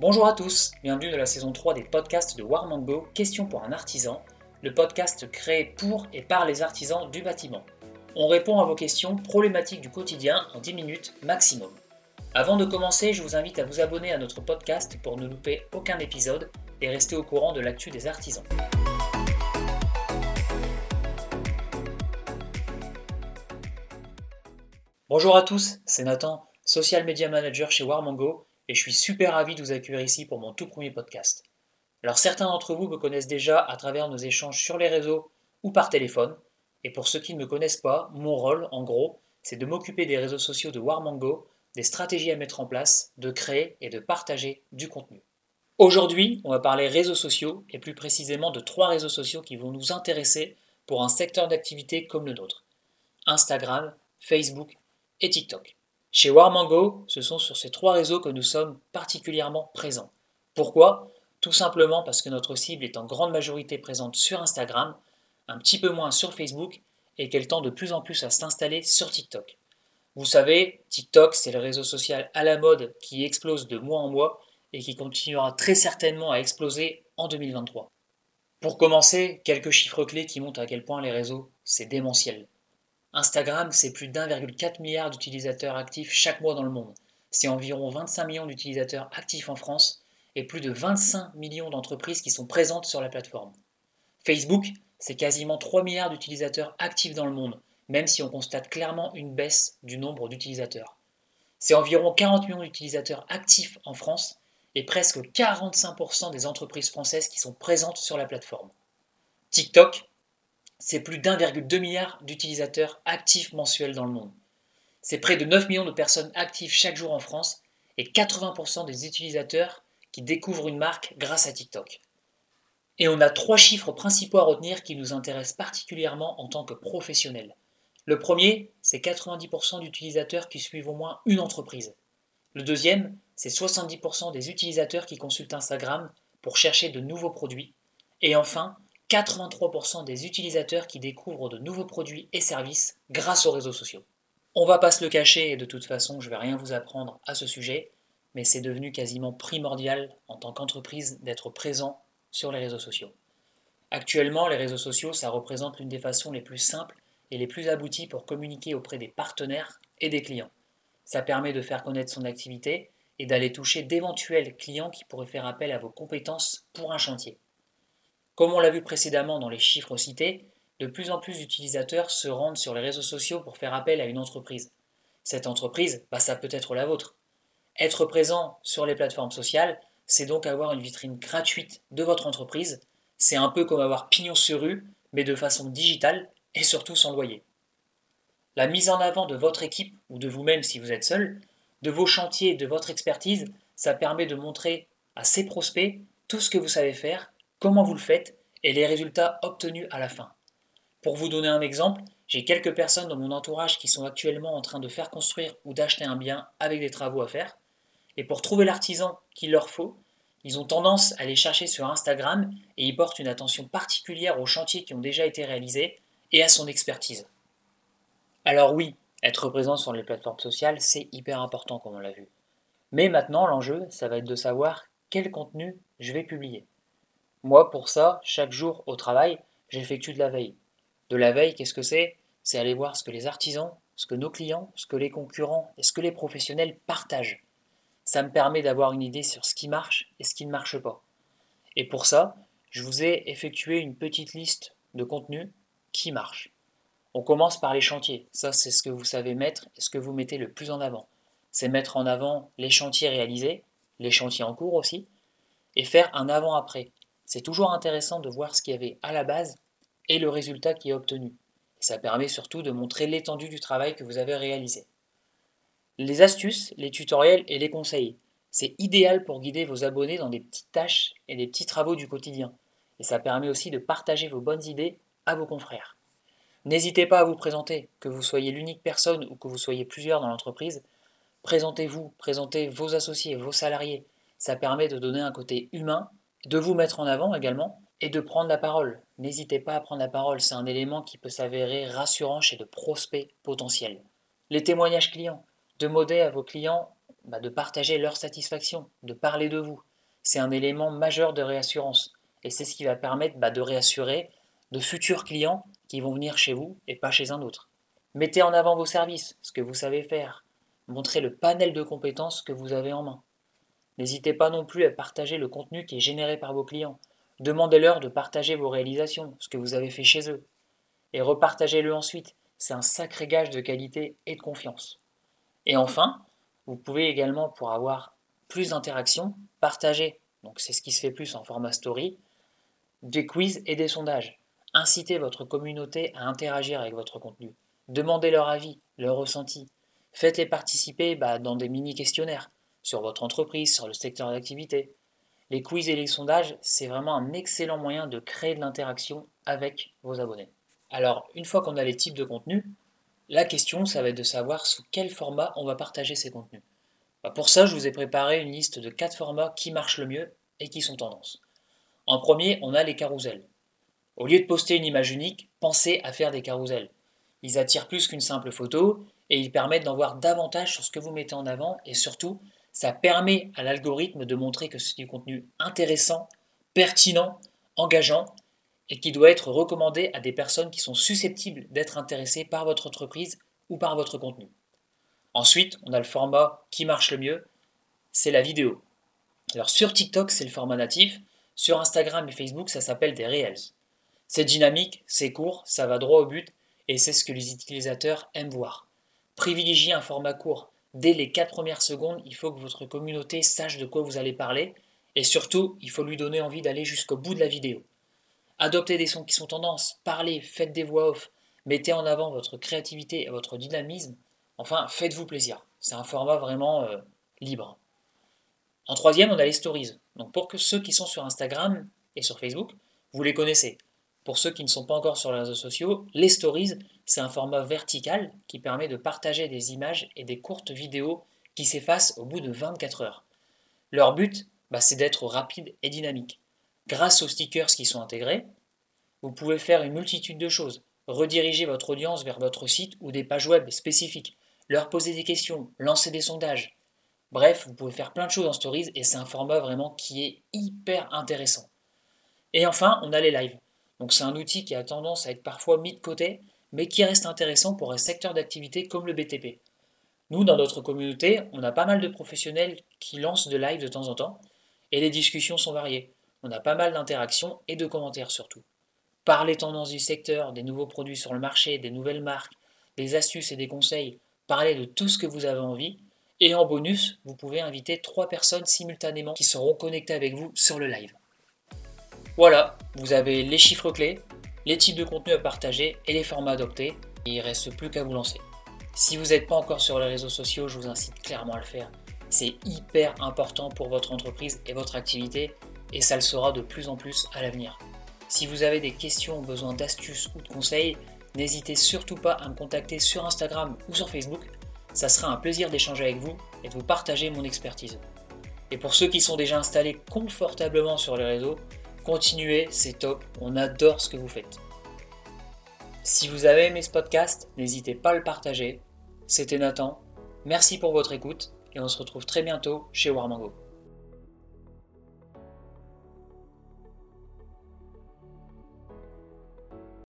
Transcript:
Bonjour à tous, bienvenue dans la saison 3 des podcasts de Warmango, Question pour un artisan, le podcast créé pour et par les artisans du bâtiment. On répond à vos questions problématiques du quotidien en 10 minutes maximum. Avant de commencer, je vous invite à vous abonner à notre podcast pour ne louper aucun épisode et rester au courant de l'actu des artisans. Bonjour à tous, c'est Nathan, social media manager chez Warmango, et je suis super ravi de vous accueillir ici pour mon tout premier podcast. Alors certains d'entre vous me connaissent déjà à travers nos échanges sur les réseaux ou par téléphone, et pour ceux qui ne me connaissent pas, mon rôle, en gros, c'est de m'occuper des réseaux sociaux de Warmango, des stratégies à mettre en place, de créer et de partager du contenu. Aujourd'hui, on va parler réseaux sociaux, et plus précisément de trois réseaux sociaux qui vont nous intéresser pour un secteur d'activité comme le nôtre. Instagram, Facebook et TikTok. Chez Warmango, ce sont sur ces trois réseaux que nous sommes particulièrement présents. Pourquoi? Tout simplement parce que notre cible est en grande majorité présente sur Instagram, un petit peu moins sur Facebook et qu'elle tend de plus en plus à s'installer sur TikTok. Vous savez, TikTok, c'est le réseau social à la mode qui explose de mois en mois et qui continuera très certainement à exploser en 2023. Pour commencer, quelques chiffres clés qui montrent à quel point les réseaux, c'est démentiel. Instagram, c'est plus d'1,4 milliard d'utilisateurs actifs chaque mois dans le monde. C'est environ 25 millions d'utilisateurs actifs en France et plus de 25 millions d'entreprises qui sont présentes sur la plateforme. Facebook, c'est quasiment 3 milliards d'utilisateurs actifs dans le monde, même si on constate clairement une baisse du nombre d'utilisateurs. C'est environ 40 millions d'utilisateurs actifs en France et presque 45% des entreprises françaises qui sont présentes sur la plateforme. TikTok, c'est plus d'1,2 milliard d'utilisateurs actifs mensuels dans le monde. C'est près de 9 millions de personnes actives chaque jour en France et 80% des utilisateurs qui découvrent une marque grâce à TikTok. Et on a trois chiffres principaux à retenir qui nous intéressent particulièrement en tant que professionnels. Le premier, c'est 90% d'utilisateurs qui suivent au moins une entreprise. Le deuxième, c'est 70% des utilisateurs qui consultent Instagram pour chercher de nouveaux produits. Et enfin, 83% des utilisateurs qui découvrent de nouveaux produits et services grâce aux réseaux sociaux. On va pas se le cacher et de toute façon je vais rien vous apprendre à ce sujet, mais c'est devenu quasiment primordial en tant qu'entreprise d'être présent sur les réseaux sociaux. Actuellement, les réseaux sociaux, ça représente l'une des façons les plus simples et les plus abouties pour communiquer auprès des partenaires et des clients. Ça permet de faire connaître son activité et d'aller toucher d'éventuels clients qui pourraient faire appel à vos compétences pour un chantier. Comme on l'a vu précédemment dans les chiffres cités, de plus en plus d'utilisateurs se rendent sur les réseaux sociaux pour faire appel à une entreprise. Cette entreprise, bah, ça peut être la vôtre. Être présent sur les plateformes sociales, c'est donc avoir une vitrine gratuite de votre entreprise. C'est un peu comme avoir pignon sur rue, mais de façon digitale et surtout sans loyer. La mise en avant de votre équipe ou de vous-même si vous êtes seul, de vos chantiers et de votre expertise, ça permet de montrer à ses prospects tout ce que vous savez faire comment vous le faites et les résultats obtenus à la fin. Pour vous donner un exemple, j'ai quelques personnes dans mon entourage qui sont actuellement en train de faire construire ou d'acheter un bien avec des travaux à faire. Et pour trouver l'artisan qu'il leur faut, ils ont tendance à aller chercher sur Instagram et ils portent une attention particulière aux chantiers qui ont déjà été réalisés et à son expertise. Alors oui, être présent sur les plateformes sociales, c'est hyper important comme on l'a vu. Mais maintenant, l'enjeu, ça va être de savoir quel contenu je vais publier. Moi, pour ça, chaque jour au travail, j'effectue de la veille. De la veille, qu'est-ce que c'est? C'est aller voir ce que les artisans, ce que nos clients, ce que les concurrents et ce que les professionnels partagent. Ça me permet d'avoir une idée sur ce qui marche et ce qui ne marche pas. Et pour ça, je vous ai effectué une petite liste de contenus qui marchent. On commence par les chantiers. Ça, c'est ce que vous savez mettre et ce que vous mettez le plus en avant. C'est mettre en avant les chantiers réalisés, les chantiers en cours aussi, et faire un avant-après. C'est toujours intéressant de voir ce qu'il y avait à la base et le résultat qui est obtenu. Ça permet surtout de montrer l'étendue du travail que vous avez réalisé. Les astuces, les tutoriels et les conseils. C'est idéal pour guider vos abonnés dans des petites tâches et des petits travaux du quotidien. Et ça permet aussi de partager vos bonnes idées à vos confrères. N'hésitez pas à vous présenter, que vous soyez l'unique personne ou que vous soyez plusieurs dans l'entreprise. Présentez-vous, présentez vos associés, vos salariés. Ça permet de donner un côté humain de vous mettre en avant également et de prendre la parole. N'hésitez pas à prendre la parole, c'est un élément qui peut s'avérer rassurant chez de prospects potentiels. Les témoignages clients. Demandez à vos clients bah, de partager leur satisfaction, de parler de vous. c'est un élément majeur de réassurance. Et c'est ce qui va permettre bah, de réassurer de futurs clients qui vont venir chez vous et pas chez un autre. Mettez en avant vos services, ce que vous savez faire. Montrez le panel de compétences que vous avez en main. N'hésitez pas non plus à partager le contenu qui est généré par vos clients. Demandez-leur de partager vos réalisations, ce que vous avez fait chez eux. Et repartagez-le ensuite. C'est un sacré gage de qualité et de confiance. Et enfin, vous pouvez également, pour avoir plus d'interactions, partager. Donc c'est ce qui se fait plus en format story, des quiz et des sondages. Incitez votre communauté à interagir avec votre contenu. Demandez leur avis, leur ressenti. Faites-les participer bah, dans des mini-questionnaires sur votre entreprise, sur le secteur d'activité. Les quiz et les sondages, c'est vraiment un excellent moyen de créer de l'interaction avec vos abonnés. Alors, une fois qu'on a les types de contenus, la question, ça va être de savoir sous quel format on va partager ces contenus. Bah, pour ça, je vous ai préparé une liste de quatre formats qui marchent le mieux et qui sont tendances. En premier, on a les carousels. Au lieu de poster une image unique, pensez à faire des carousels. Ils attirent plus qu'une simple photo et ils permettent d'en voir davantage sur ce que vous mettez en avant et surtout, ça permet à l'algorithme de montrer que c'est du contenu intéressant, pertinent, engageant et qui doit être recommandé à des personnes qui sont susceptibles d'être intéressées par votre entreprise ou par votre contenu. Ensuite, on a le format qui marche le mieux, c'est la vidéo. Alors sur TikTok, c'est le format natif, sur Instagram et Facebook, ça s'appelle des Reels. C'est dynamique, c'est court, ça va droit au but et c'est ce que les utilisateurs aiment voir. Privilégiez un format court. Dès les 4 premières secondes, il faut que votre communauté sache de quoi vous allez parler et surtout, il faut lui donner envie d'aller jusqu'au bout de la vidéo. Adoptez des sons qui sont tendances, parlez, faites des voix off, mettez en avant votre créativité et votre dynamisme. Enfin, faites-vous plaisir. C'est un format vraiment euh, libre. En troisième, on a les stories. Donc pour ceux qui sont sur Instagram et sur Facebook, vous les connaissez. Pour ceux qui ne sont pas encore sur les réseaux sociaux, les stories, c'est un format vertical qui permet de partager des images et des courtes vidéos qui s'effacent au bout de 24 heures. Leur but, bah, c'est d'être rapide et dynamique. Grâce aux stickers qui sont intégrés, vous pouvez faire une multitude de choses. Rediriger votre audience vers votre site ou des pages web spécifiques, leur poser des questions, lancer des sondages. Bref, vous pouvez faire plein de choses en stories et c'est un format vraiment qui est hyper intéressant. Et enfin, on a les lives. Donc c'est un outil qui a tendance à être parfois mis de côté, mais qui reste intéressant pour un secteur d'activité comme le BTP. Nous, dans notre communauté, on a pas mal de professionnels qui lancent de live de temps en temps, et les discussions sont variées. On a pas mal d'interactions et de commentaires surtout. Par les tendances du secteur, des nouveaux produits sur le marché, des nouvelles marques, des astuces et des conseils, parlez de tout ce que vous avez envie. Et en bonus, vous pouvez inviter trois personnes simultanément qui seront connectées avec vous sur le live. Voilà, vous avez les chiffres clés, les types de contenus à partager et les formats adoptés. Il ne reste plus qu'à vous lancer. Si vous n'êtes pas encore sur les réseaux sociaux, je vous incite clairement à le faire. C'est hyper important pour votre entreprise et votre activité et ça le sera de plus en plus à l'avenir. Si vous avez des questions besoin d'astuces ou de conseils, n'hésitez surtout pas à me contacter sur Instagram ou sur Facebook. Ça sera un plaisir d'échanger avec vous et de vous partager mon expertise. Et pour ceux qui sont déjà installés confortablement sur les réseaux, continuez, c'est top, on adore ce que vous faites. Si vous avez aimé ce podcast, n'hésitez pas à le partager. C'était Nathan, merci pour votre écoute et on se retrouve très bientôt chez Warmango.